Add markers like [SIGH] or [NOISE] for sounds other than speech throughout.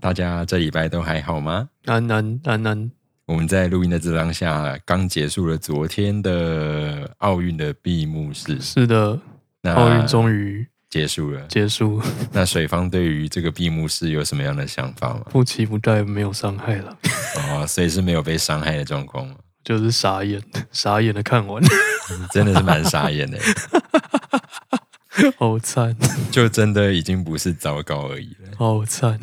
大家这礼拜都还好吗？安安安安，我们在录音的这当下，刚结束了昨天的奥运的闭幕式，是的，那奥运终于结束了。结束，[LAUGHS] 那水方对于这个闭幕式有什么样的想法吗？不期不待，没有伤害了，哦，所以是没有被伤害的状况吗？就是傻眼，[LAUGHS] 傻眼的看完，真的是蛮傻眼的，[LAUGHS] 好惨，就真的已经不是糟糕而已了。好惨，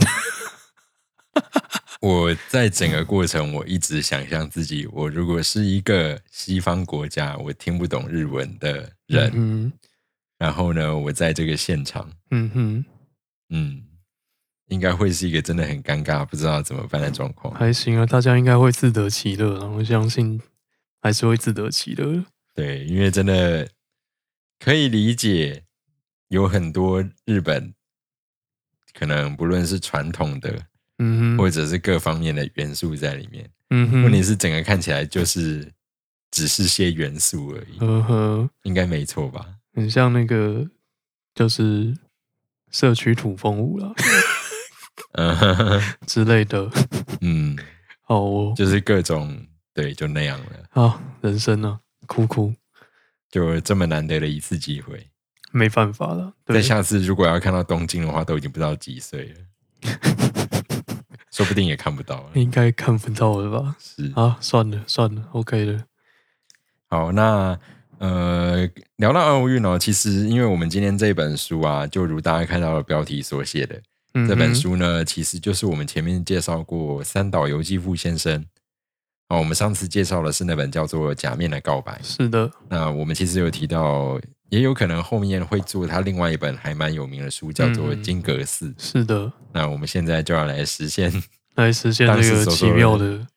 [LAUGHS] 我在整个过程，我一直想象自己，我如果是一个西方国家，我听不懂日文的人，嗯然后呢，我在这个现场，嗯哼，嗯，应该会是一个真的很尴尬，不知道怎么办的状况。还行啊，大家应该会自得其乐，然后相信还是会自得其乐的。对，因为真的可以理解，有很多日本可能不论是传统的，或者是各方面的元素在里面。嗯哼，问题是整个看起来就是只是些元素而已，呵呵，应该没错吧？很像那个就是社区土风舞了嗯之类的。嗯，好哦，就是各种对，就那样了，好人生啊，哭哭，就这么难得的一次机会。没办法了。在对，下次如果要看到东京的话，都已经不知道几岁了，[LAUGHS] 说不定也看不到了。应该看不到了吧？是，啊，算了算了，OK 了。好，那呃，聊到奥运哦，其实因为我们今天这本书啊，就如大家看到的标题所写的，嗯这本哼书呢，其实就是我们前面介绍过三岛由纪夫先生。哦，我们上次介绍的是那本叫做《假面的告白》。是的，那我们其实有提到，也有可能后面会做他另外一本还蛮有名的书，叫做《嗯金阁寺》。是的，那我们现在就要来实现 [LAUGHS] 来实现当这个奇妙的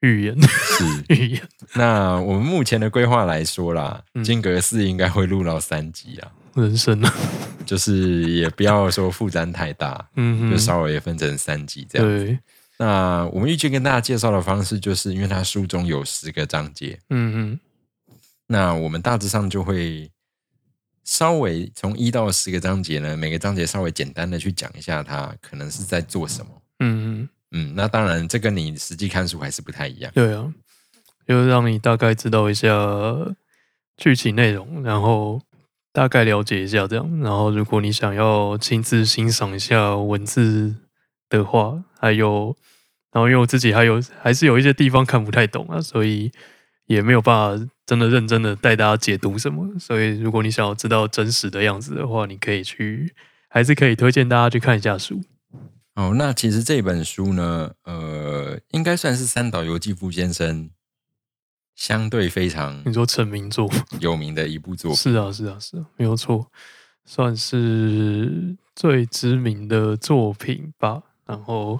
预言，是。[LAUGHS] 预言。那我们目前的规划来说啦，嗯金阁寺应该会录到三集啊，人生啊，就是也不要说负担太大，嗯哼，就稍微分成三集这样。对，那我们预计跟大家介绍的方式，就是因为它书中有十个章节，嗯嗯那我们大致上就会稍微从一到十个章节呢，每个章节稍微简单的去讲一下它可能是在做什么。嗯，嗯。嗯，那当然这跟你实际看书还是不太一样。对啊，就是让你大概知道一下剧情内容，然后大概了解一下这样。然后，如果你想要亲自欣赏一下文字的话，还有，然后因为我自己还有还是有一些地方看不太懂啊，所以也没有办法真的认真的带大家解读什么。所以，如果你想要知道真实的样子的话，你可以去，还是可以推荐大家去看一下书。哦，那其实这本书呢，呃，应该算是三岛由纪夫先生相对非常你说成名作。有名的一部作品。是啊，是啊，是啊，没有错，算是最知名的作品吧。然后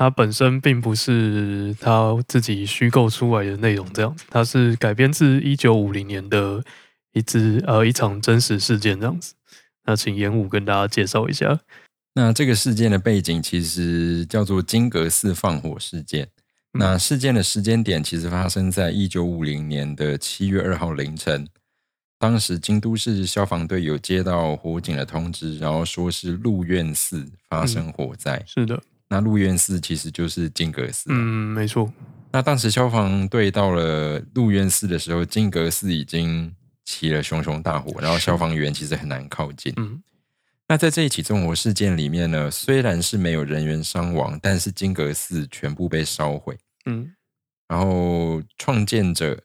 它本身并不是他自己虚构出来的内容，这样子，它是改编自一九五零年的一支呃一场真实事件这样子。那请严武跟大家介绍一下。那这个事件的背景其实叫做金阁寺放火事件。嗯那事件的时间点其实发生在一九五零年的七月二号凌晨。当时京都市消防队有接到火警的通知，然后说是鹿苑寺发生火灾。是的，那鹿苑寺其实就是金阁寺。嗯，没错，那当时消防队到了鹿苑寺的时候，金阁寺已经起了熊熊大火，然后消防员其实很难靠近。嗯。那在这一起纵火事件里面呢，虽然是没有人员伤亡，但是金阁寺全部被烧毁，嗯。然后创建者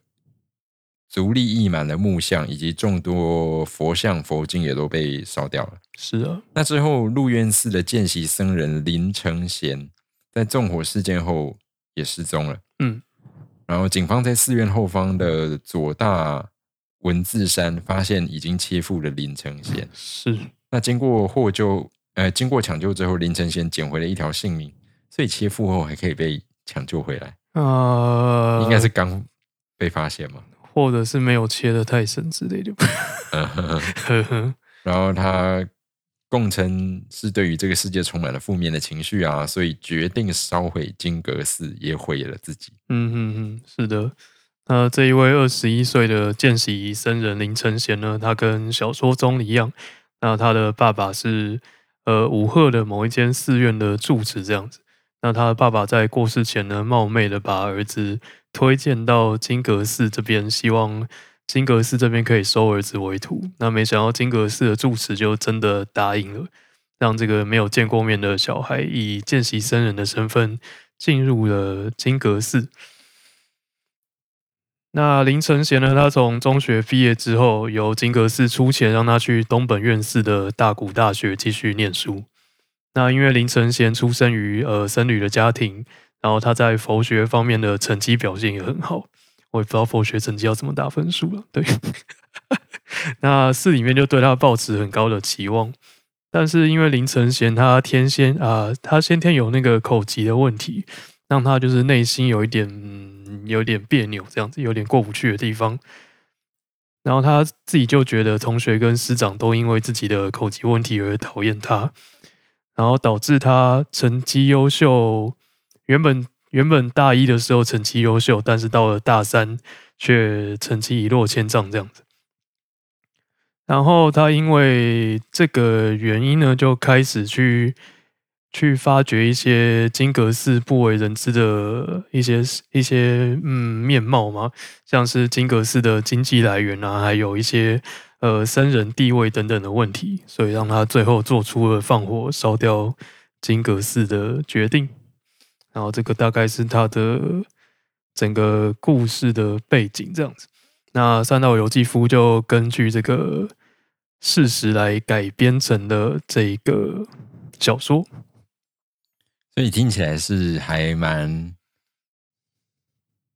足利义满的木像以及众多佛像、佛经也都被烧掉了。是啊，那之后，鹿苑寺的见习僧人林承贤在纵火事件后也失踪了。嗯然后警方在寺院后方的左大文字山发现已经切腹的林承贤。是，那经过获救，呃，经过抢救之后，林承贤捡回了一条性命。所以切腹后还可以被抢救回来，呃，应该是刚被发现嘛。或者是没有切的太深之类的然后他共称是对于这个世界充满了负面的情绪啊，所以决定烧毁金阁寺，也毁了自己。嗯嗯嗯，是的。那这一位二十一岁的见习僧人林承贤呢，他跟小说中一样，那他的爸爸是呃武赫的某一间寺院的住持这样子。那他的爸爸在过世前呢，冒昧的把儿子推荐到金阁寺这边，希望金阁寺这边可以收儿子为徒。那没想到金阁寺的住持就真的答应了，让这个没有见过面的小孩以见习僧人的身份进入了金阁寺。那林承贤呢？他从中学毕业之后，由金阁寺出钱让他去东本院寺的大谷大学继续念书。那因为林承贤出生于呃僧侣的家庭，然后他在佛学方面的成绩表现也很好。我也不知道佛学成绩要怎么打分数了。对，[LAUGHS] 那寺里面就对他抱持很高的期望。但是因为林承贤他天先啊、他先天有那个口疾的问题，让他就是内心有一点、嗯、有点别扭，这样子有点过不去的地方。然后他自己就觉得同学跟师长都因为自己的口疾问题而讨厌他，然后导致他成绩优秀，原本原本大一的时候成绩优秀，但是到了大三却成绩一落千丈这样子。然后他因为这个原因呢，就开始去去发掘一些金阁寺不为人知的一些一些嗯面貌嘛，像是金阁寺的经济来源啊，还有一些呃僧人地位等等的问题，所以让他最后做出了放火烧掉金阁寺的决定。然后这个大概是他的整个故事的背景这样子。那三岛由纪夫就根据这个事实来改编成了这个小说。所以听起来是还蛮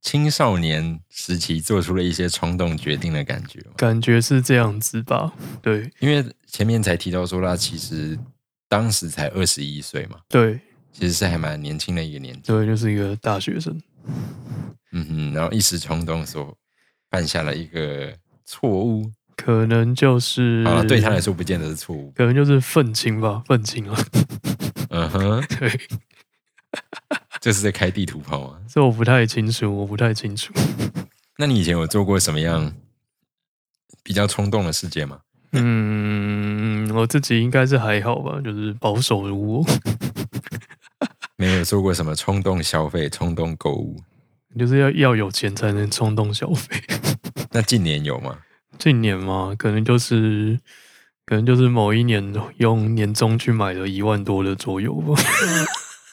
青少年时期做出了一些冲动决定的感觉嘛。感觉是这样子吧？对因为前面才提到说他其实当时才二十一岁嘛，对其实是还蛮年轻的一个年纪。对，就是一个大学生。嗯哼，然后一时冲动所犯下了一个错误，可能就是啊，对他来说不见得是错误。可能就是愤青吧，愤青啊。嗯哼，[LAUGHS] 对，[LAUGHS] 这是在开地图炮吗。这我不太清楚，我不太清楚。[LAUGHS] 那你以前有做过什么样比较冲动的事件吗？嗯，我自己应该是还好吧，就是保守如我，[LAUGHS] 没有做过什么冲动消费、冲动购物？就是要要有钱才能冲动消费。那近年有吗？近年嘛，可能就是可能就是某一年用年终去买了一万多的桌游吧。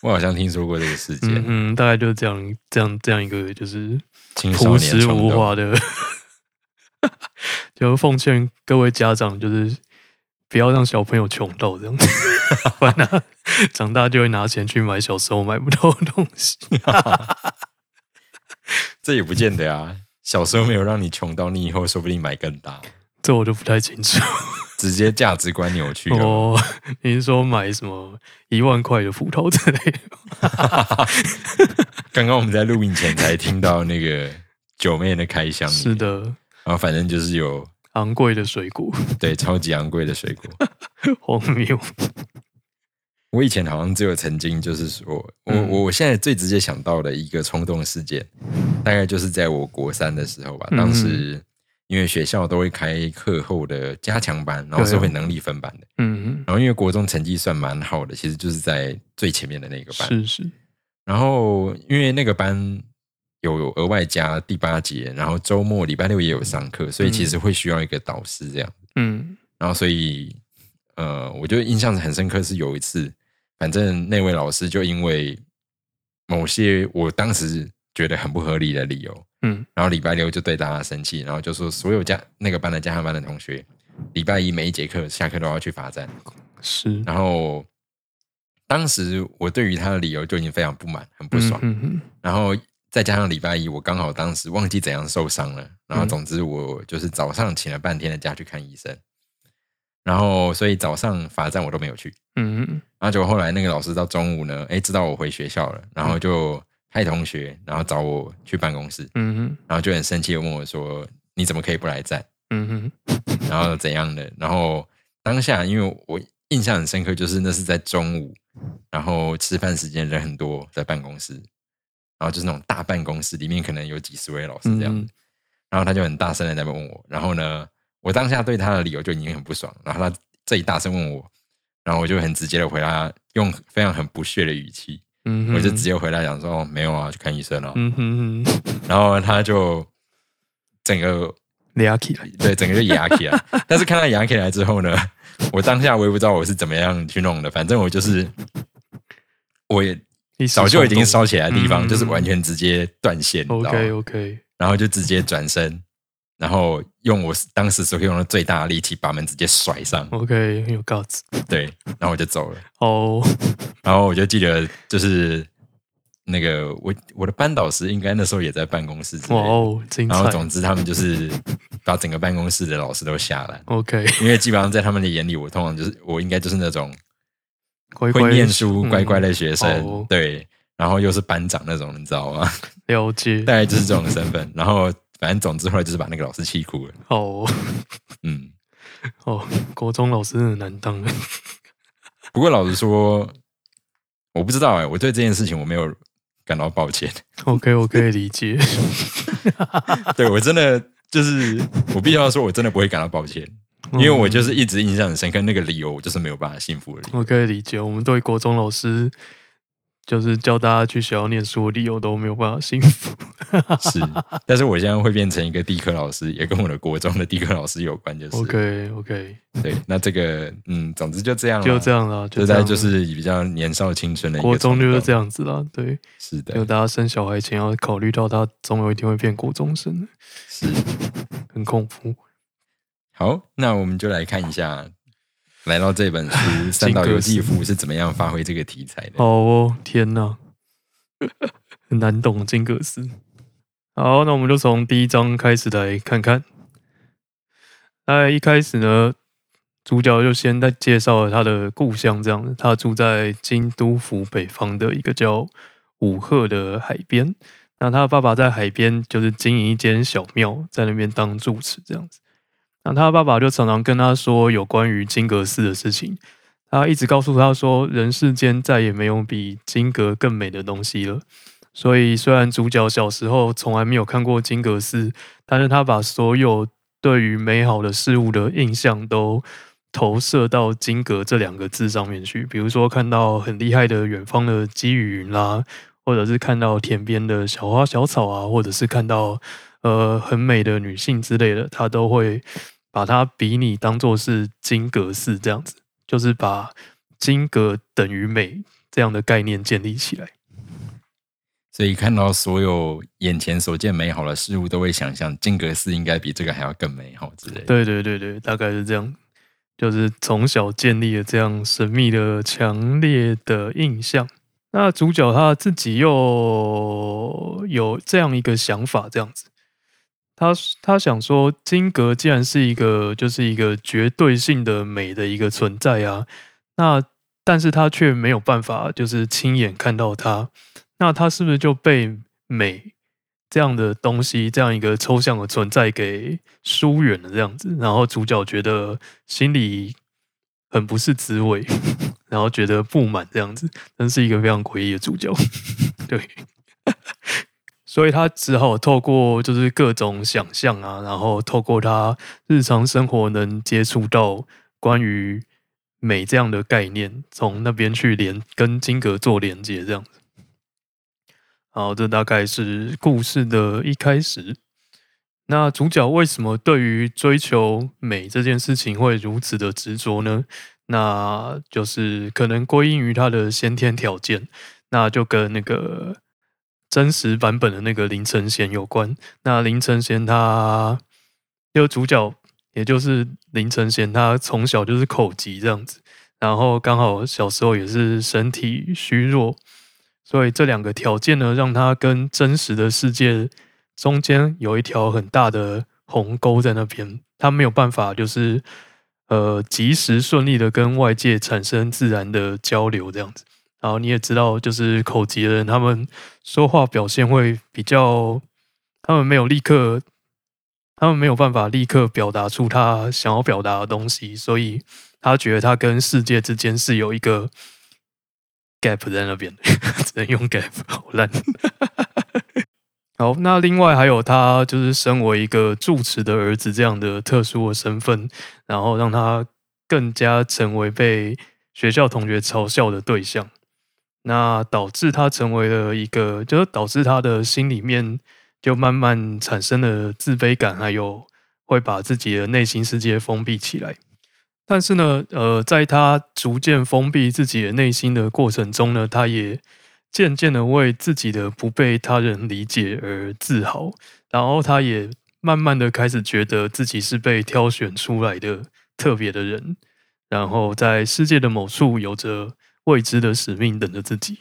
我好像听说过这个事件。嗯嗯，大概就是这样这样这样一个就是朴实无华的，就奉劝各位家长，就是不要让小朋友穷到这样，[LAUGHS] 不然他长大就会拿钱去买小时候买不到的东西。[LAUGHS] [LAUGHS] 这也不见得啊。小时候没有让你穷到，你以后说不定买更大，这我就不太清楚。直接价值观扭曲。哦，[LAUGHS] 你是说买什么一万块的葡萄之类的？[LAUGHS] 刚刚我们在录影前才听到那个九妹的开箱，是，的，然后反正就是有昂贵的水果，对超级昂贵的水果。[LAUGHS] 荒谬。我以前好像只有曾经就是说，我嗯我我现在最直接想到的一个冲动事件，大概就是在我国三的时候吧。嗯当时因为学校都会开课后的加强班，然后是会能力分班的。嗯，然后因为国中成绩算蛮好的，其实就是在最前面的那个班。是是，然后因为那个班有额外加第八节，然后周末礼拜六也有上课，所以其实会需要一个导师这样。嗯然后所以呃，我就印象很深刻，是有一次，反正那位老师就因为某些我当时觉得很不合理的理由，嗯然后礼拜六就对大家生气，然后就说所有加那个班的加强班的同学，礼拜一每一节课下课都要去罚站。是然后当时我对于他的理由就已经非常不满，很不爽。嗯嗯然后再加上礼拜一，我刚好当时忘记怎样受伤了，然后总之我就是早上请了半天的假去看医生。然后所以早上罚站我都没有去。嗯然后结果后来那个老师到中午呢，哎，知道我回学校了，然后就派同学，然后找我去办公室，嗯哼然后就很生气的问我说：“你怎么可以不来站？嗯哼然后怎样的？”然后当下因为我印象很深刻，就是那是在中午，然后吃饭时间人很多，在办公室，然后就是那种大办公室，里面可能有几十位老师这样子。嗯然后他就很大声的在问我，然后呢，我当下对他的理由就已经很不爽，然后他这一大声问我，然后我就很直接的回答，用非常很不屑的语气，嗯，我就直接回答讲说，哦，没有啊，去看医生了、嗯哼哼，然后他就整个牙起来，对整个就牙起来，[LAUGHS] 但是看他牙起来之后呢，我当下我也不知道我是怎么样去弄的，反正我就是我也早就已经烧起来的地方，嗯。就是完全直接断线，你知道 OK？OK，然后就直接转身，然后用我当时所用的最大的力气把门直接甩上，OK，很有 guts 对，然后我就走了。哦，然后我就记得就是那个我我的班导师应该那时候也在办公室之类的，哇哦，精然后彩总之他们就是把整个办公室的老师都吓烂，，OK，因为基本上在他们的眼里，我通常就是我应该就是那种乖乖会念书、嗯乖乖的学生，哦对，然后又是班长那种，你知道吗？[LAUGHS] 了解大概就是这种身份。然后反正总之后来就是把那个老师气哭了，哦嗯。[LAUGHS] 哦，国中老师真的难当，不过老实说，我不知道哎、我对这件事情我没有感到抱歉。[LAUGHS] OK，我可以理解。[LAUGHS] 对我真的就是，我必须要说，我真的不会感到抱歉，因为我就是一直印象很深刻，那个理由我就是没有办法信服的理由。我可以理解，我们对国中老师就是叫大家去学校念书的理由都没有办法幸福。是，但是我现在会变成一个地科老师，也跟我的国中的地科老师有关，就是 OK OK，对。那这个嗯，总之就这样啦，就这样啦，这样就在就是比较年少青春的一个国中就是这样，子啦。对，是的就，大家生小孩前要考虑到他总有一天会变国中生，是。很恐怖。好，那我们就来看一下，来到这本书《[LAUGHS] 三岛由纪夫》是怎么样发挥这个题材的。好哦，天哪，[LAUGHS] 很难懂金格斯。好，那我们就从第一章开始来看看。那一开始呢，主角就先在介绍了他的故乡，这样子，他住在京都府北方的一个叫武鹤的海边。那他的爸爸在海边就是经营一间小庙，在那边当住持这样子。那他爸爸就常常跟他说有关于金阁寺的事情，他一直告诉他说，人世间再也没有比金阁更美的东西了。所以，虽然主角小时候从来没有看过金阁寺，但是他把所有对于美好的事物的印象都投射到“金阁”这两个字上面去。比如说，看到很厉害的远方的积雨云啦，或者是看到田边的小花小草啊，或者是看到呃很美的女性之类的，他都会把它比拟当做是金阁寺这样子，就是把金阁等于美这样的概念建立起来。所以看到所有眼前所见美好的事物，都会想象金阁寺应该比这个还要更美好之类的。对对对对，大概是这样，就是从小建立了这样神秘的、强烈的印象。那主角他自己又有这样一个想法，这样子，他他想说，金阁既然是一个就是一个绝对性的美的一个存在啊，那但是他却没有办法就是亲眼看到它，那他是不是就被美这样的东西，这样一个抽象的存在给疏远了这样子？然后主角觉得心里很不是滋味，[LAUGHS] 然后觉得不满这样子，真是一个非常诡异的主角。[LAUGHS] 对，所以他只好透过就是各种想象啊，然后透过他日常生活能接触到关于美这样的概念，从那边去连跟金格做连接，这样子。好，这大概是故事的一开始。那主角为什么对于追求美这件事情会如此的执着呢？那就是可能归因于他的先天条件，那就跟那个真实版本的那个林承贤有关。那林承贤他，这个主角也就是林承贤，他从小就是口疾这样子，然后刚好小时候也是身体虚弱，所以这两个条件呢，让他跟真实的世界中间有一条很大的鸿沟在那边，他没有办法就是呃及时顺利的跟外界产生自然的交流这样子。然后你也知道，就是口疾的人，他们说话表现会比较，他们没有立刻，他们没有办法立刻表达出他想要表达的东西，所以他觉得他跟世界之间是有一个 gap 在那边，[LAUGHS] 只能用 gap，好烂。好，那另外还有他就是身为一个住持的儿子这样的特殊的身份，然后让他更加成为被学校同学嘲笑的对象。那导致他成为了一个，就是导致他的心里面就慢慢产生了自卑感，还有会把自己的内心世界封闭起来。但是呢，呃，在他逐渐封闭自己的内心的过程中呢，他也渐渐的为自己的不被他人理解而自豪，然后他也慢慢的开始觉得自己是被挑选出来的特别的人，然后在世界的某处有着。未知的使命等着自己，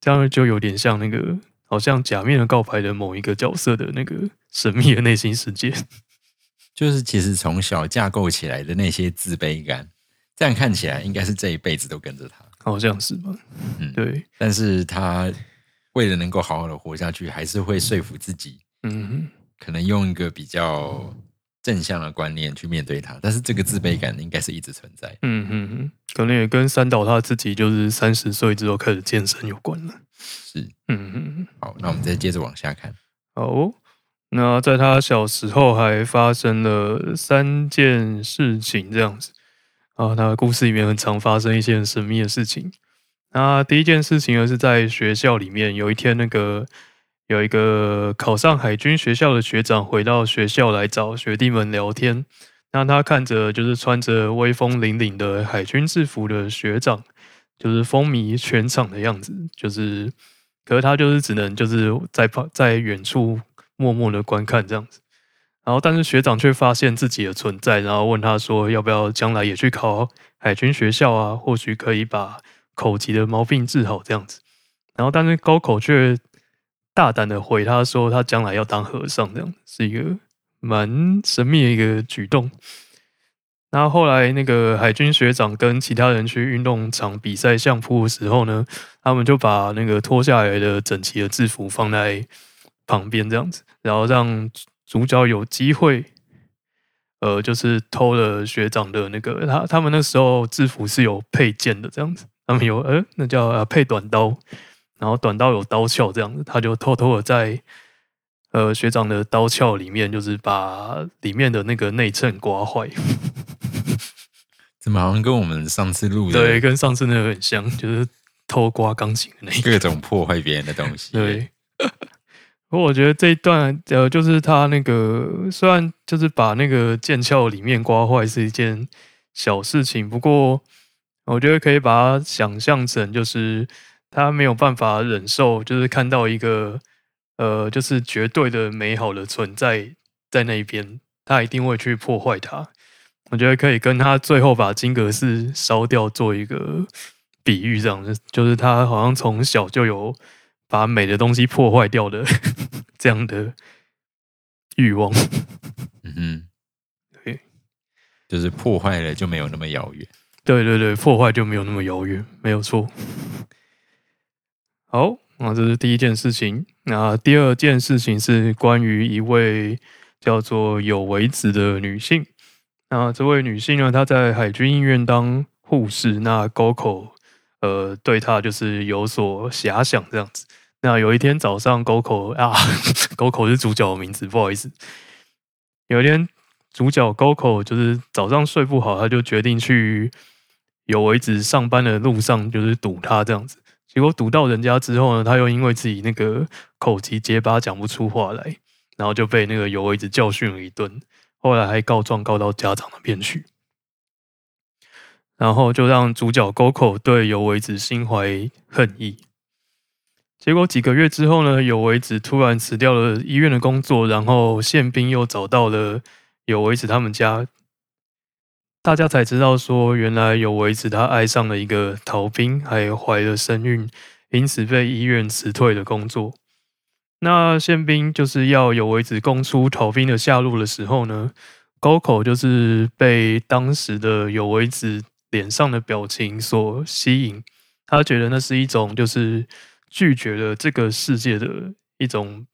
这样就有点像那个，好像假面的告白的某一个角色的那个神秘的内心世界。[LAUGHS] 就是其实从小架构起来的那些自卑感，这样看起来应该是这一辈子都跟着他，好像是吧？嗯，对。但是他为了能够好好的活下去，还是会说服自己，嗯，可能用一个比较。正向的观念去面对它，但是这个自卑感应该是一直存在。嗯嗯嗯，可能也跟三岛他自己就是三十岁之后开始健身有关了。是，嗯嗯。好，那我们再接着往下看。好，那在他小时候还发生了三件事情，这样子啊，他的故事里面很常发生一些很神秘的事情。那第一件事情呢，是在学校里面，有一天那个。有一个考上海军学校的学长回到学校来找学弟们聊天，那他看着就是穿着威风凛凛的海军制服的学长，就是风靡全场的样子，就是，可是他就是只能就是在旁在远处默默的观看这样子，然后但是学长却发现自己的存在，然后问他说要不要将来也去考海军学校啊，或许可以把口疾的毛病治好这样子，然后但是高口却。大胆的回他说，他将来要当和尚，这样是一个蛮神秘的一个举动。然后后来那个海军学长跟其他人去运动场比赛相扑的时候呢，他们就把那个脱下来的整齐的制服放在旁边这样子，然后让主角有机会，呃，就是偷了学长的那个他他们那时候制服是有配件的这样子，他们有呃那叫配短刀。然后短刀有刀鞘这样子，他就偷偷的在呃学长的刀鞘里面，就是把里面的那个内衬刮坏。怎么好像跟我们上次录的对，跟上次那个很像，就是偷刮钢琴的那各种破坏别人的东西。对，不过我觉得这一段呃，就是他那个虽然就是把那个剑鞘里面刮坏是一件小事情，不过我觉得可以把它想象成就是。他没有办法忍受，就是看到一个呃，就是绝对的美好的存在在那边，他一定会去破坏它。我觉得可以跟他最后把金阁寺烧掉做一个比喻，这样子，就是他好像从小就有把美的东西破坏掉的 [LAUGHS] 这样的欲望。嗯哼，[LAUGHS] 对，就是破坏了就没有那么遥远。对对对，破坏就没有那么遥远，没有错。好，那这是第一件事情。那第二件事情是关于一位叫做有为子的女性。那这位女性呢，她在海军医院当护士。那沟口呃，对她就是有所遐想这样子。那有一天早上，沟口 [LAUGHS] 啊，沟口是主角的名字，不好意思。有一天，主角沟口就是早上睡不好，他就决定去有为子上班的路上，就是堵他这样子。结果堵到人家之后呢，他又因为自己那个口疾结巴讲不出话来，然后就被那个尤为子教训了一顿，后来还告状告到家长那边去，然后就让主角沟口对尤为子心怀恨意。结果几个月之后呢，尤为子突然辞掉了医院的工作，然后宪兵又找到了尤为子他们家。大家才知道说，原来有为子他爱上了一个逃兵，还怀了身孕，因此被医院辞退了工作。那宪兵就是要有为子供出逃兵的下落的时候呢，高口就是被当时的有为子脸上的表情所吸引，他觉得那是一种就是拒绝了这个世界的一种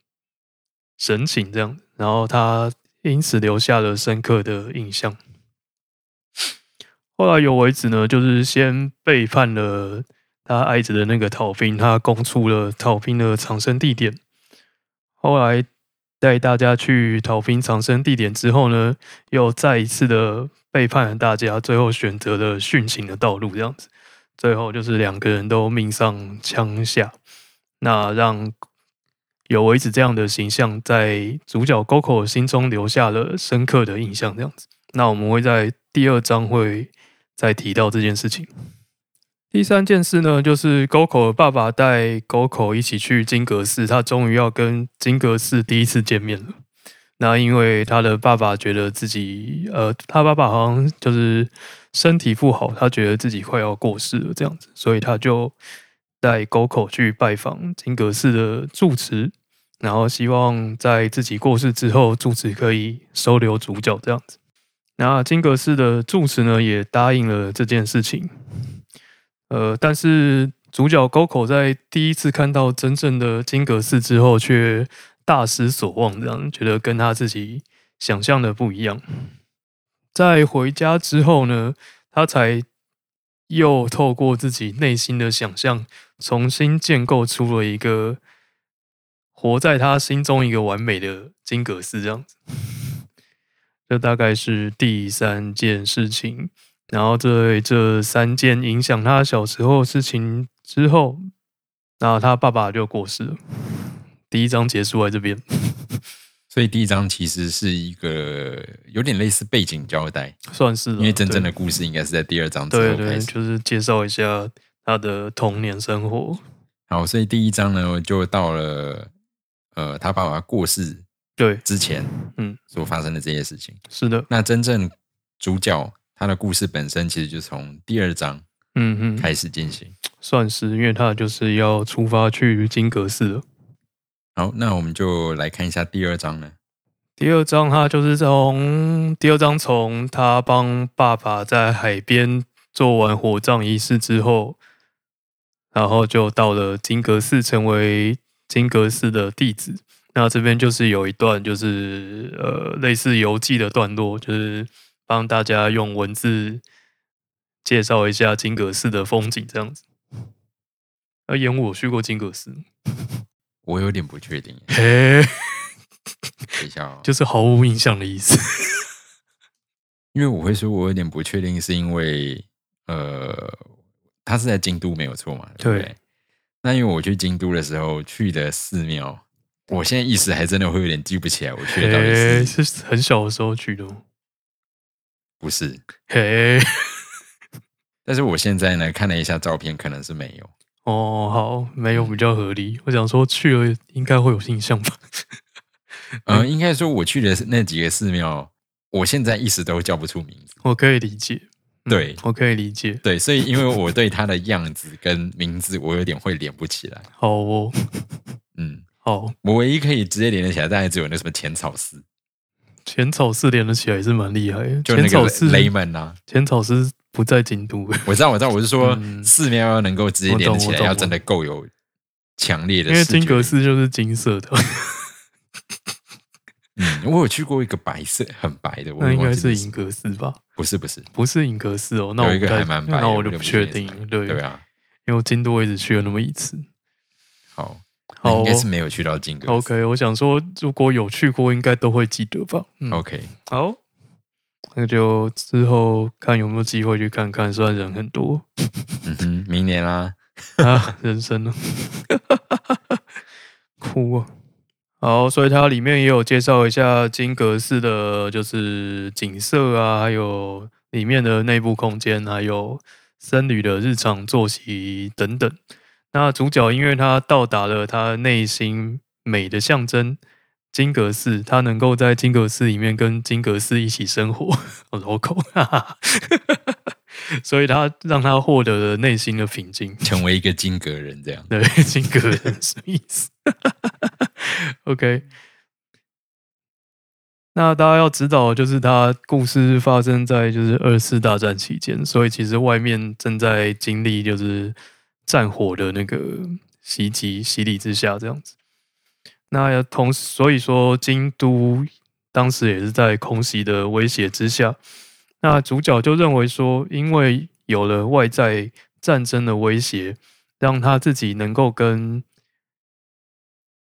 神情，这样，然后他因此留下了深刻的印象。后来有为子呢，就是先背叛了他爱子的那个逃兵，他供出了逃兵的藏身地点，后来。带大家去逃兵藏身地点之后呢，又再一次的背叛了大家，最后选择了殉情的道路，这样子，最后就是两个人都命丧枪下。那让有为子这样的形象在主角 Goku 心中留下了深刻的印象，这样子。那我们会在第二章会再提到这件事情。第三件事呢，就是 Goku 的爸爸带 Goku 一起去金阁寺，他终于要跟金阁寺第一次见面了。那因为他的爸爸觉得自己，呃，他爸爸好像就是身体不好，他觉得自己快要过世了这样子，所以他就带 Goku 去拜访金阁寺的住持，然后希望在自己过世之后，住持可以收留主角这样子。那金阁寺的住持呢，也答应了这件事情。呃，但是主角沟口在第一次看到真正的金阁寺之后，却大失所望，这样觉得跟他自己想象的不一样。在回家之后呢，他才又透过自己内心的想象，重新建构出了一个活在他心中一个完美的金阁寺，这样子。这大概是第三件事情。然后在这三件影响他小时候事情之后，那他爸爸就过世了。第一章结束在这边，[LAUGHS] 所以第一章其实是一个有点类似背景交代，算是。因为真正的故事应该是在第二章之后开始，就是介绍一下他的童年生活。好，所以第一章呢就到了呃他爸爸过世对之前嗯所发生的这些事情。是的，那真正主角。他的故事本身其实就从第二章嗯嗯开始进行，算是因为他就是要出发去金阁寺了。好，那我们就来看一下第二章呢。第二章他就是从第二章从他帮爸爸在海边做完火葬仪式之后，然后就到了金阁寺，成为金阁寺的弟子。那这边就是有一段就是呃类似游记的段落，就是。帮大家用文字介绍一下金阁寺的风景，这样子。而演我去过金阁寺，[LAUGHS] 我有点不确定。嘿，等一下，就是毫无印象的意思。因为我会说，我有点不确定，是因为呃，他是在京都没有错嘛？对。那因为我去京都的时候去的寺庙，我现在一时还真的会有点记不起来，我去的到底是是很小的时候去的。不是，嘿，但是我现在呢看了一下照片，可能是没有。哦，好，没有比较合理。我想说去了应该会有印象吧。嗯，应该说我去的那几个寺庙，我现在一时都叫不出名字。我可以理解，对我可以理解，对，所以因为我对他的样子跟名字，我有点会连不起来。好哦，嗯，好，我唯一可以直接连得起来，大概只有那什么浅草寺。浅草寺连得起来也是蛮厉害的，就那个雷门呐。浅草寺不在京都，我知道，我知道，我是说寺庙要能够直接连起来，要真的够有强烈的。因为金阁寺就是金色的。嗯，我有去过一个白色很白的，那应该是银阁寺吧？不是，不是，不是银阁寺哦。那有一个还蛮白，那我就不确定。对对啊，因为京都我只去了那么一次。好。应该是没有去到金阁。OK，我想说，如果有去过，应该都会记得吧。OK，好，那就之后看有没有机会去看看。虽然人很多，嗯哼，明年啦，啊，人生呢，[LAUGHS] 哭啊。好，所以它里面也有介绍一下金阁寺的，就是景色啊，还有里面的内部空间，还有僧侣的日常作息等等。那主角因为他到达了他内心美的象征金阁寺，他能够在金阁寺里面跟金阁寺一起生活，我绕口，[LAUGHS] 所以他让他获得了内心的平静，成为一个金阁人，这样 [LAUGHS] 对金阁人什么意思？OK。那大家要知道，就是他故事发生在就是二次大战期间，所以其实外面正在经历就是战火的那个袭击洗礼之下这样子。那同所以说京都当时也是在空袭的威胁之下。那主角就认为说，因为有了外在战争的威胁，让他自己能够跟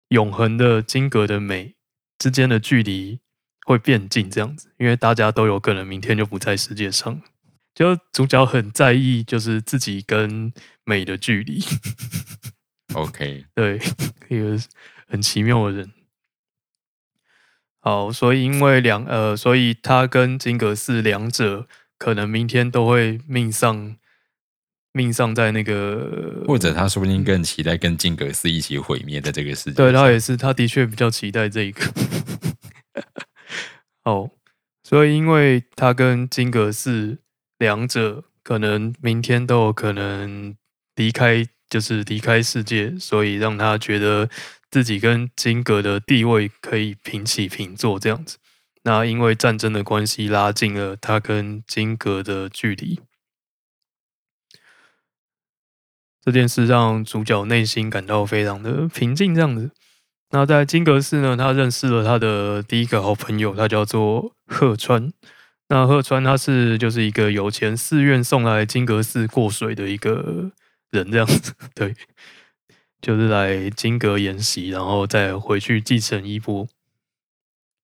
永恒的金阁的美之间的距离。会变近这样子，因为大家都有可能明天就不在世界上。就主角很在意，就是自己跟美的距离。[LAUGHS] OK，[LAUGHS] 对，一个很奇妙的人。好，所以因为两呃，所以他跟金阁寺两者可能明天都会命丧，命丧在那个，或者他说不定更期待跟金阁寺一起毁灭在这个世界。对他也是，他的确比较期待这一个。[LAUGHS] 哦，所以因为他跟金阁寺两者可能明天都有可能离开，就是离开世界，所以让他觉得自己跟金阁的地位可以平起平坐这样子。那因为战争的关系，拉近了他跟金阁的距离。这件事让主角内心感到非常的平静，这样子。那在金阁寺呢，他认识了他的第一个好朋友，他叫做鹤川。那鹤川他是就是一个有钱寺院送来金阁寺过水的一个人，这样子，[LAUGHS] 对，就是来金阁研习，然后再回去继承衣钵。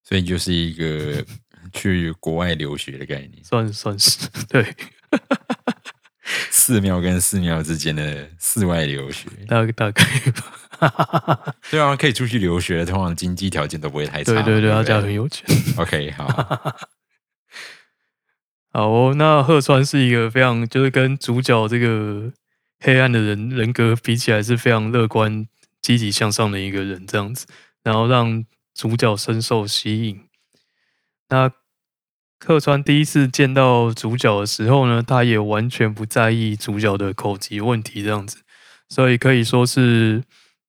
所以就是一个 [LAUGHS] 去国外留学的概念，算算是对。[LAUGHS] 寺庙跟寺庙之间的寺外留学，大大概吧。对啊，可以出去留学，通常经济条件都不会太差。对对对，他家很有钱。OK，好。好哦，那鹤川是一个非常，就是跟主角这个黑暗的人人格比起来，是非常乐观、积极向上的一个人，这样子，然后让主角深受吸引。那。客川第一次见到主角的时候呢，他也完全不在意主角的口疾问题这样子，所以可以说是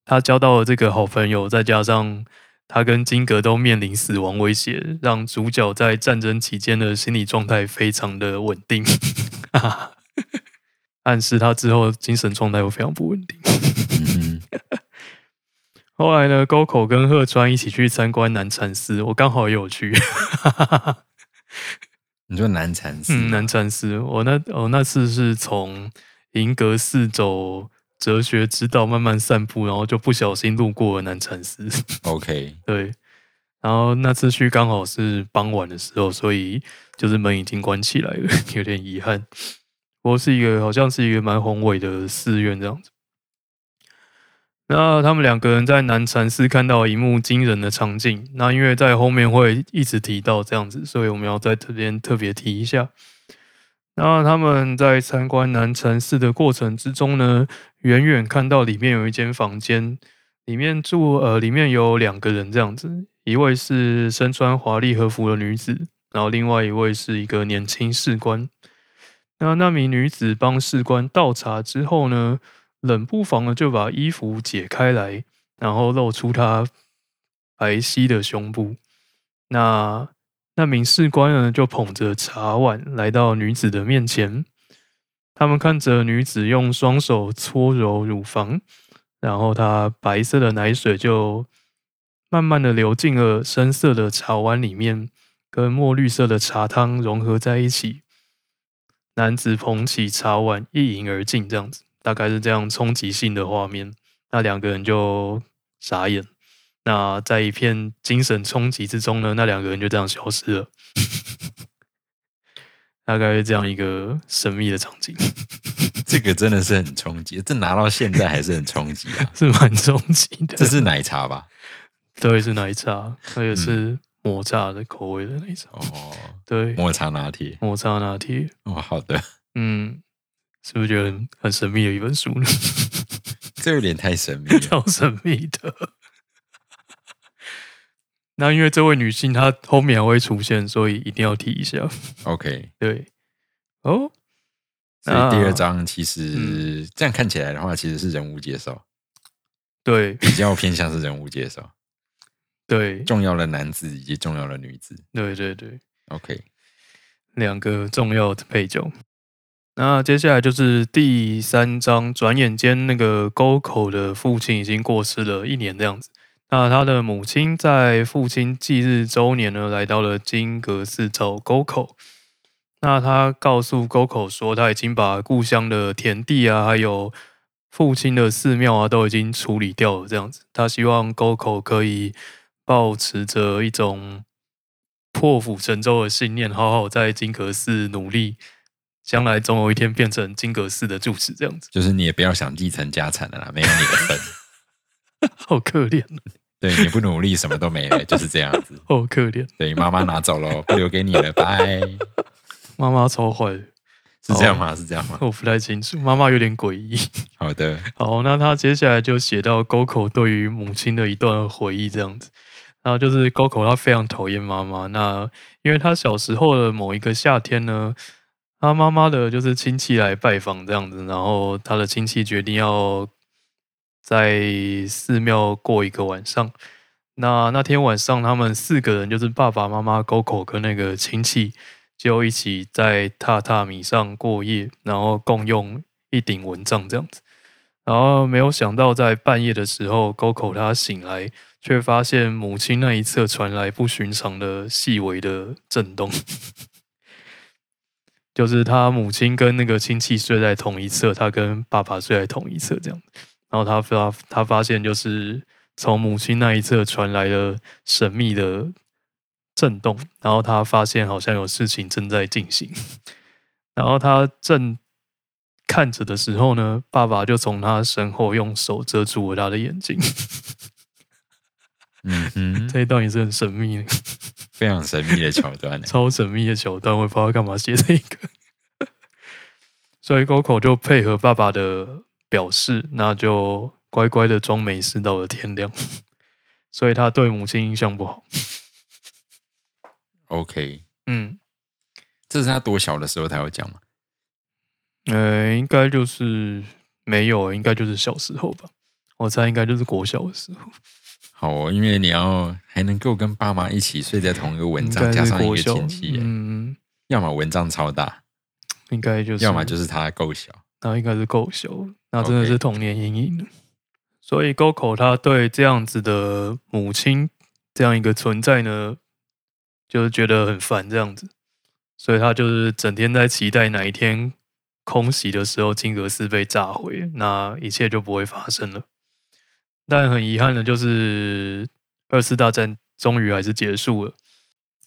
他交到了这个好朋友，再加上他跟金格都面临死亡威胁，让主角在战争期间的心理状态非常的稳定，[LAUGHS] 暗示他之后精神状态会非常不稳定。[LAUGHS] 后来呢，沟口跟鹤川一起去参观南禅寺，我刚好也有去。[LAUGHS] 你说南禅寺？嗯，南禅寺。我那我那次是从银阁寺走哲学之道，慢慢散步，然后就不小心路过了南禅寺。[LAUGHS] OK，对。然后那次去刚好是傍晚的时候，所以就是门已经关起来了，有点遗憾。不过是一个好像是一个蛮宏伟的寺院这样子。那他们两个人在南禅寺看到一幕惊人的场景。那因为在后面会一直提到这样子，所以我们要在这边特别提一下。那他们在参观南禅寺的过程之中呢，远远看到里面有一间房间，里面住呃里面有两个人这样子，一位是身穿华丽和服的女子，然后另外一位是一个年轻士官。那那名女子帮士官倒茶之后呢？冷不防的就把衣服解开来，然后露出她白皙的胸部。那那名士官呢，就捧着茶碗来到女子的面前。他们看着女子用双手搓揉乳房，然后她白色的奶水就慢慢的流进了深色的茶碗里面，跟墨绿色的茶汤融合在一起。男子捧起茶碗一饮而尽，这样子。大概是这样冲击性的画面，那两个人就傻眼。那在一片精神冲击之中呢，那两个人就这样消失了。[LAUGHS] 大概是这样一个神秘的场景。[LAUGHS] 这个真的是很冲击，这拿到现在还是很冲击啊，[LAUGHS] 是蛮冲击的。这是奶茶吧？对，是奶茶，而且是抹茶的口味的那种。哦，[LAUGHS] 对，抹茶拿铁，抹茶拿铁。哦，好的，嗯。是不是觉得很神秘的一本书呢？[LAUGHS] 这有点太神秘，[LAUGHS] 超神秘的。那因为这位女性她后面还会出现，所以一定要提一下。OK，对，哦，所以第二章其实这样看起来的话，其实是人物介绍，对，比较偏向是人物介绍。对重要的男子以及重要的女子。对对对，OK，两个重要的配角。那接下来就是第三章，转眼间那个沟口的父亲已经过世了一年这样子。那他的母亲在父亲忌日周年呢，来到了金阁寺找沟口。那他告诉沟口说，他已经把故乡的田地啊，还有父亲的寺庙啊，都已经处理掉了。这样子，他希望沟口可以保持着一种破釜沉舟的信念，好好在金阁寺努力，将来总有一天变成金阁寺的住持。这样子，就是你也不要想继承家产了啦，没有你的份。[LAUGHS] 好可怜哦，对，你不努力，什么都没了，就是这样子。[LAUGHS] 好可怜，对，妈妈拿走了，不留给你了，拜。[LAUGHS] 妈妈超坏的，是这样吗？是这样吗？我不太清楚，妈妈有点诡异。好的，好，那他接下来就写到沟口对于母亲的一段回忆，这样子。然后就是沟口他非常讨厌妈妈，那因为他小时候的某一个夏天呢，他妈妈的就是亲戚来拜访这样子，然后他的亲戚决定要在寺庙过一个晚上。那那天晚上，他们四个人就是爸爸妈妈、沟口跟那个亲戚，就一起在榻榻米上过夜，然后共用一顶蚊帐这样子。然后没有想到，在半夜的时候，沟口他醒来，却发现母亲那一侧传来不寻常的细微的震动，[LAUGHS] 就是他母亲跟那个亲戚睡在同一侧，他跟爸爸睡在同一侧这样。然后他发他发现，就是从母亲那一侧传来了神秘的震动，然后他发现好像有事情正在进行，然后他正看着的时候呢，爸爸就从他身后用手遮住了他的眼睛。嗯哼，[LAUGHS] 这一段也是很神秘的，非常神秘的桥段。超神秘的桥段，我也不知道干嘛写这个。所以 Coco 就配合爸爸的表示，那就乖乖的装没事到了天亮。所以他对母亲印象不好。OK，嗯，这是他多小的时候才会讲吗？呃，应该就是没有，应该就是小时候吧。我猜应该就是国小的时候，好哦，因为你要还能够跟爸妈一起睡在同一个蚊帐，加上一个。亲戚，嗯，要么蚊帐超大，应该就是，要么就是他够小。那应该是够小，那真的是童年阴影了。所以 Goku 他对这样子的母亲这样一个存在呢，就是觉得很烦这样子，所以他就是整天在期待哪一天空袭的时候金阁寺被炸毁，那一切就不会发生了。但很遗憾的就是二次大战终于还是结束了。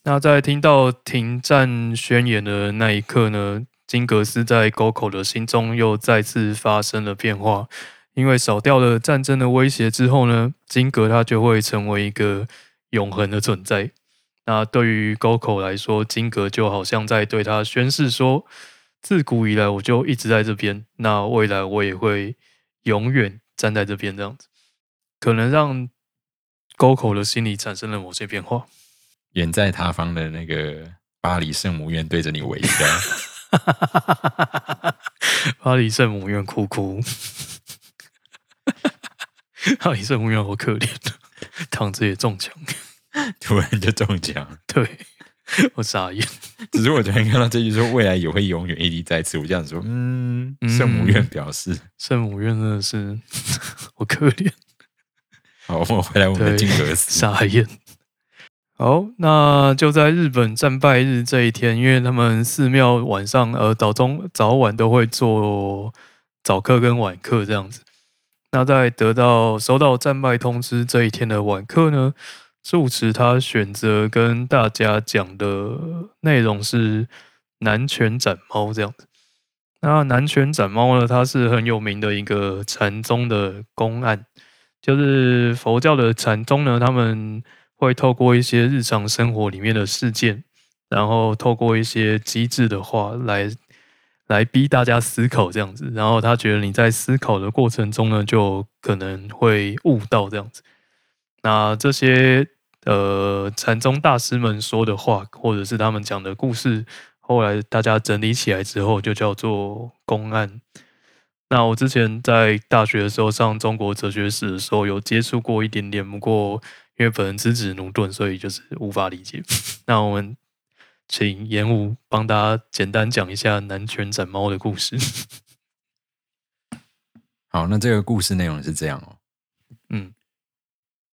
那在听到停战宣言的那一刻呢，金格斯在沟口的心中又再次发生了变化。因为少掉了战争的威胁之后呢，金格它就会成为一个永恒的存在。那对于沟口来说，金格就好像在对他宣誓说：自古以来我就一直在这边，那未来我也会永远站在这边这样子。可能让沟口的心理产生了某些变化。远在他方的那个巴黎圣母院对着你微笑，[LAUGHS] 巴黎圣母院哭哭，巴黎圣母院好可怜，躺着也中枪。突然就中奖。对 [LAUGHS] 我傻眼，[LAUGHS] 只是我昨天看到这句说未来也会永远屹立在此，我这样说，嗯，嗯。圣母院表示，圣母院真的是 [LAUGHS] 好可怜，好，我们回来我们的金格斯，傻眼。好，那就在日本战败日这一天，因为他们寺庙晚上呃早中早晚都会做早课跟晚课这样子。那在得到收到战败通知这一天的晚课呢，住持他选择跟大家讲的内容是南拳斩猫这样子。那南拳斩猫呢，它是很有名的一个禅宗的公案，就是佛教的禅宗呢，他们会透过一些日常生活里面的事件，然后透过一些机智的话来来逼大家思考这样子。然后他觉得你在思考的过程中呢，就可能会悟到这样子。那这些呃禅宗大师们说的话，或者是他们讲的故事，后来大家整理起来之后，就叫做公案。那我之前在大学的时候上中国哲学史的时候，有接触过一点点，不过因为本人资质驽钝，所以就是无法理解。[LAUGHS] 那我们请严武帮大家简单讲一下南拳斩猫的故事。[LAUGHS] 好，那这个故事内容是这样哦。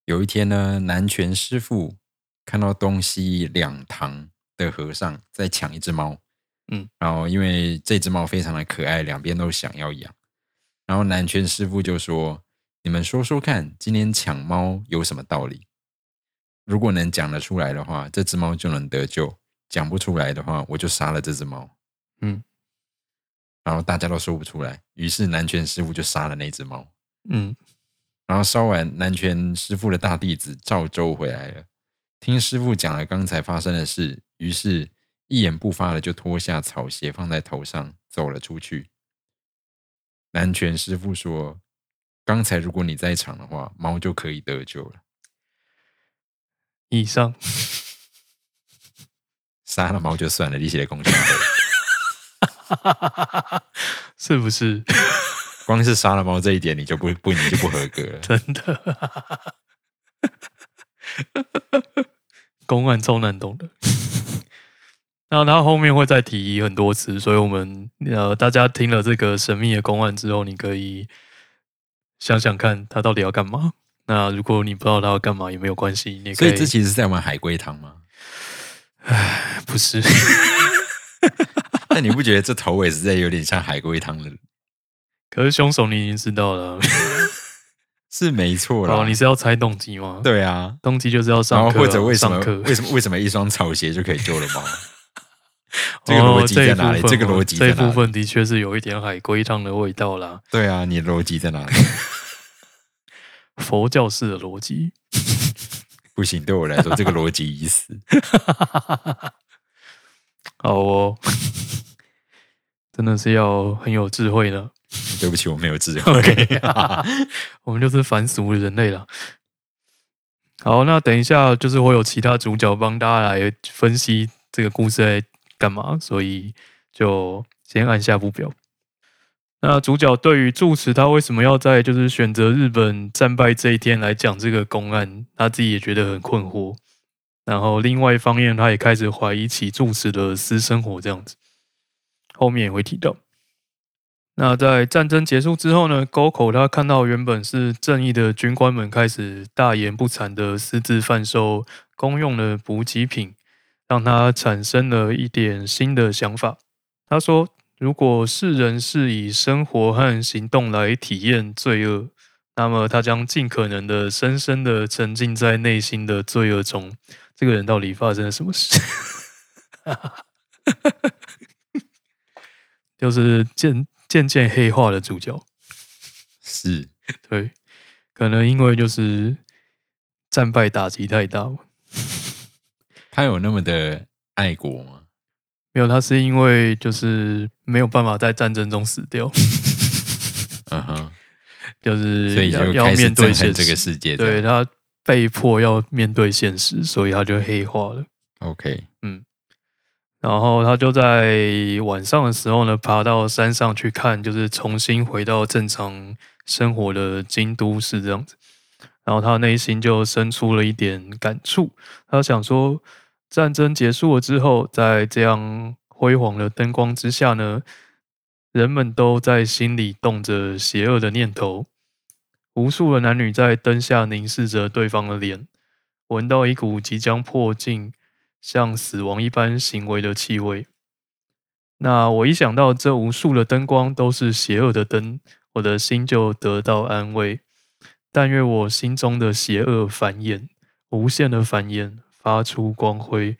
嗯有一天呢，南拳师傅看到东西两堂的和尚在抢一只猫，嗯，然后因为这只猫非常的可爱，两边都想要养，然后南拳师傅就说：“你们说说看，今天抢猫有什么道理？如果能讲得出来的话，这只猫就能得救；讲不出来的话，我就杀了这只猫。”嗯然后大家都说不出来，于是南拳师傅就杀了那只猫。嗯然后烧完，南拳师傅的大弟子赵州回来了，听师傅讲了刚才发生的事，于是一言不发的就脱下草鞋放在头上，走了出去。南拳师傅说：“刚才如果你在场的话，猫就可以得救了。以上 [LAUGHS] 杀了猫就算了，利息的贡献，[LAUGHS] 是不是光是杀了猫这一点，你就不不你就不合格了。[LAUGHS] 真的？[LAUGHS] 公案超难懂的。[LAUGHS] 那他后面会再提很多次，所以我们呃，大家听了这个神秘的公案之后，你可以想想看他到底要干嘛。那如果你不知道他要干嘛也没有关系，你也可以所以这其实是在玩海龟汤吗？唉不是那你不觉得这头尾实在有点像海龟汤的？可是凶手你已经知道了，[LAUGHS] 是没错啦。哦，你是要猜动机吗？，对啊，动机就是要然后上课啊、或者为什么上课为什么为什么一双草鞋就可以救了猫？[LAUGHS] 这哦个逻辑在哪里？这一部分个逻辑在？这一部分的确是有一点海龟汤的味道啦，对啊，你的逻辑在哪里？[LAUGHS] 佛教式的逻辑。不行，对我来说这个逻辑已死。好哦，真的是要很有智慧的。对不起，我没有智慧。[LAUGHS] [LAUGHS] [LAUGHS] 我们就是凡俗的人类了。好，那等一下就是会有其他主角帮大家来分析这个故事在干嘛，所以就先按下不表。那主角对于住持他为什么要在就是选择日本战败这一天来讲这个公案，他自己也觉得很困惑。然后另外一方面，他也开始怀疑起住持的私生活这样子，后面也会提到。那在战争结束之后呢，沟口他看到原本是正义的军官们开始大言不惭的私自贩售公用的补给品，让他产生了一点新的想法。他说：“如果世人是以生活和行动来体验罪恶，那么他将尽可能的深深的沉浸在内心的罪恶中。这个人到底发生了什么事？[LAUGHS] [LAUGHS] 就是渐渐渐黑化的主角。是 [LAUGHS] 对，可能因为就是战败打击太大嘛。他有那么的爱国吗？没有，他是因为就是没有办法在战争中死掉，[LAUGHS] 嗯哼，就是所以就要要面对现实这个。世界。对他被迫要面对现实，所以他就黑化了。，OK，然后他就在晚上的时候呢，爬到山上去看，就是重新回到正常生活的京都市这样子。然后他内心就生出了一点感触，他想说，战争结束了之后，在这样辉煌的灯光之下呢，人们都在心里动着邪恶的念头。无数的男女在灯下凝视着对方的脸，闻到一股即将破镜、像死亡一般行为的气味。那我一想到这无数的灯光都是邪恶的灯，我的心就得到安慰。但愿我心中的邪恶繁衍，无限的繁衍，发出光辉，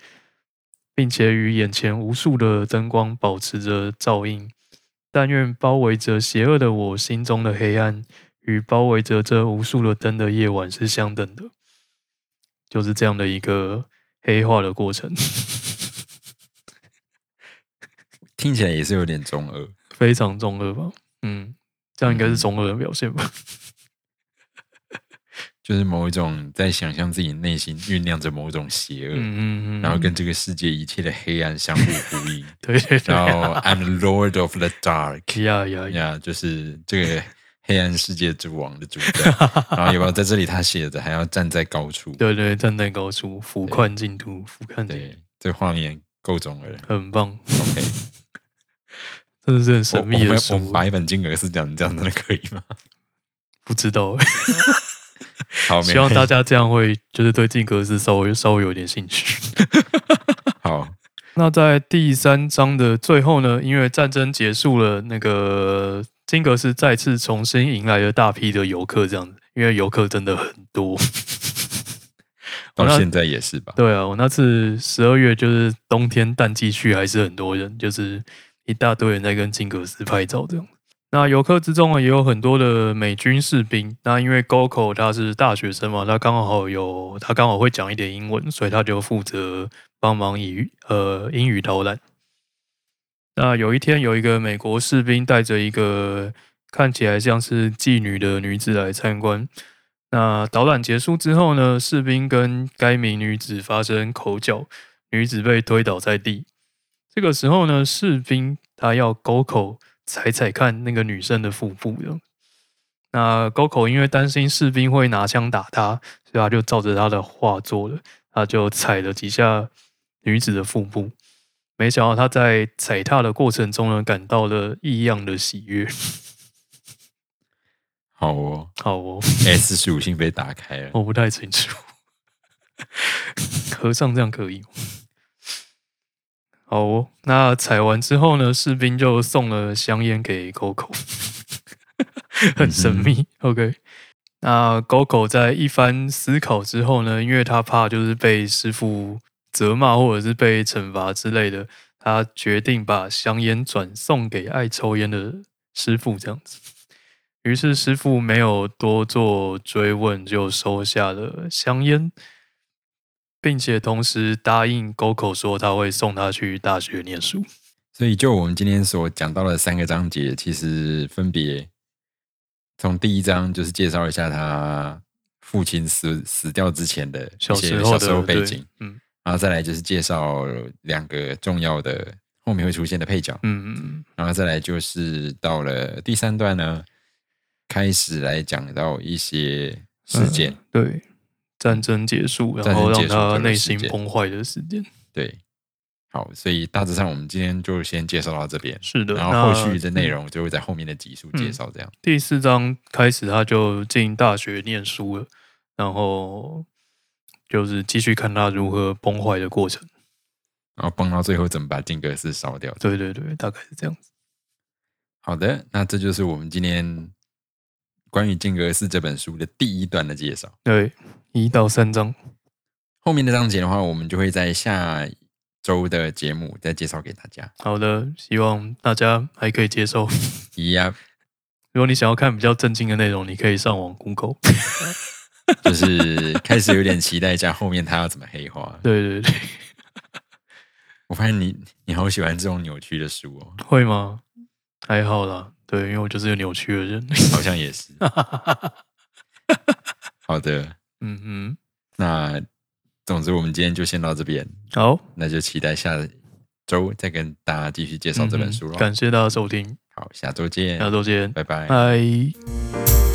并且与眼前无数的灯光保持着照应。但愿包围着邪恶的我心中的黑暗，与包围着这无数的灯的夜晚是相等的。就是这样的一个黑化的过程，[LAUGHS] 听起来也是有点中二。非常中二吧？嗯，这样应该是中二的表现吧？[LAUGHS] 就是某一种在想象自己内心酝酿着某种邪恶，嗯嗯嗯，然后跟这个世界一切的黑暗相互呼应。[LAUGHS] 对对对，然后 I'm Lord of the Dark，呀呀呀，呀，就是这个黑暗世界之王的主角，然后有没有在这里他写着还要站在高处？对对，站在高处，俯瞰净土，俯瞰净土，对，这画面够中了。很棒，OK，[LAUGHS] 真的是很我神我们我们秘的书，把一本金额是讲这样真的可以吗？[LAUGHS] 不知道。[LAUGHS] 好，希望大家这样会就是对金格斯稍微稍微有点兴趣。好，那在第三章的最后呢，因为战争结束了，那个金阁寺再次重新迎来了大批的游客，这样子，因为游客真的很多。[LAUGHS] 到现在也是吧？对啊，我那次十二月就是冬天淡季去，还是很多人，就是一大堆人在跟金阁寺拍照这样。那游客之中呢，也有很多的美军士兵。那因为 Goko 他是大学生嘛，他刚好有他刚好会讲一点英文，所以他就负责帮忙以呃英语导览。那有一天，有一个美国士兵带着一个看起来像是妓女的女子来参观。那导览结束之后呢，士兵跟该名女子发生口角，女子被推倒在地。这个时候呢，士兵他要沟口踩踩看那个女生的腹部的。那沟口因为担心士兵会拿枪打他，所以他就照着他的话做了，他就踩了几下女子的腹部。没想到他在踩踏的过程中呢，感到了异样的喜悦。[LAUGHS] 好哦 [LAUGHS] 好哦，，S 属性被打开了。我不太清楚。和尚这样可以吗？好哦，那踩完之后呢，士兵就送了香烟给 Coco，[LAUGHS] 很神秘。OK，那 Coco 在一番思考之后呢，因为他怕就是被师傅责骂或者是被惩罚之类的，他决定把香烟转送给爱抽烟的师傅，这样子。于是师傅没有多做追问，就收下了香烟，并且同时答应 Goku 说他会送他去大学念书。所以，就我们今天所讲到的三个章节，其实分别从第一章就是介绍一下他父亲死死掉之前的一小些时候的背景，嗯然后再来就是介绍两个重要的后面会出现的配角，嗯嗯，然后再来就是到了第三段呢，开始来讲到一些事件，嗯对战争结束，然后让他内心崩坏的时间。对。好，所以大致上我们今天就先介绍到这边，是的，然后那后续的内嗯容就会在后面的集数介绍。这样，第四章开始，他就进大学念书了，然后就是继续看它如何崩坏的过程。然后崩到最后怎么把金格斯烧掉。对对对，大概是这样子。好的，那这就是我们今天关于《金格斯》这本书的第一段的介绍。对，一到三章。后面的章节的话，我们就会在下周的节目再介绍给大家。好的，希望大家还可以接受。[LAUGHS] 一样，如果你想要看比较震惊的内容，你可以上网 Google。[LAUGHS] [LAUGHS] 就是开始有点期待一下后面他要怎么黑化。对 [LAUGHS] 对对，[LAUGHS] 我发现你你好喜欢这种扭曲的书哦，会吗？还好啦，对，因为我就是个扭曲的人。好像也是。好的，嗯嗯，那总之我们今天就先到这边，好，那就期待下周再跟大家继续介绍这本书喽。嗯感谢大家收听，好，下周见，下周见，拜拜。拜。